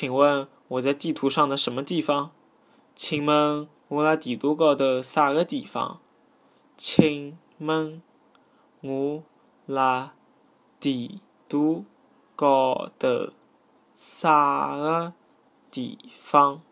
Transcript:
请问我在地图上的什么地方？请问我辣地图高头啥个地方？请问我辣地图高头啥个地方？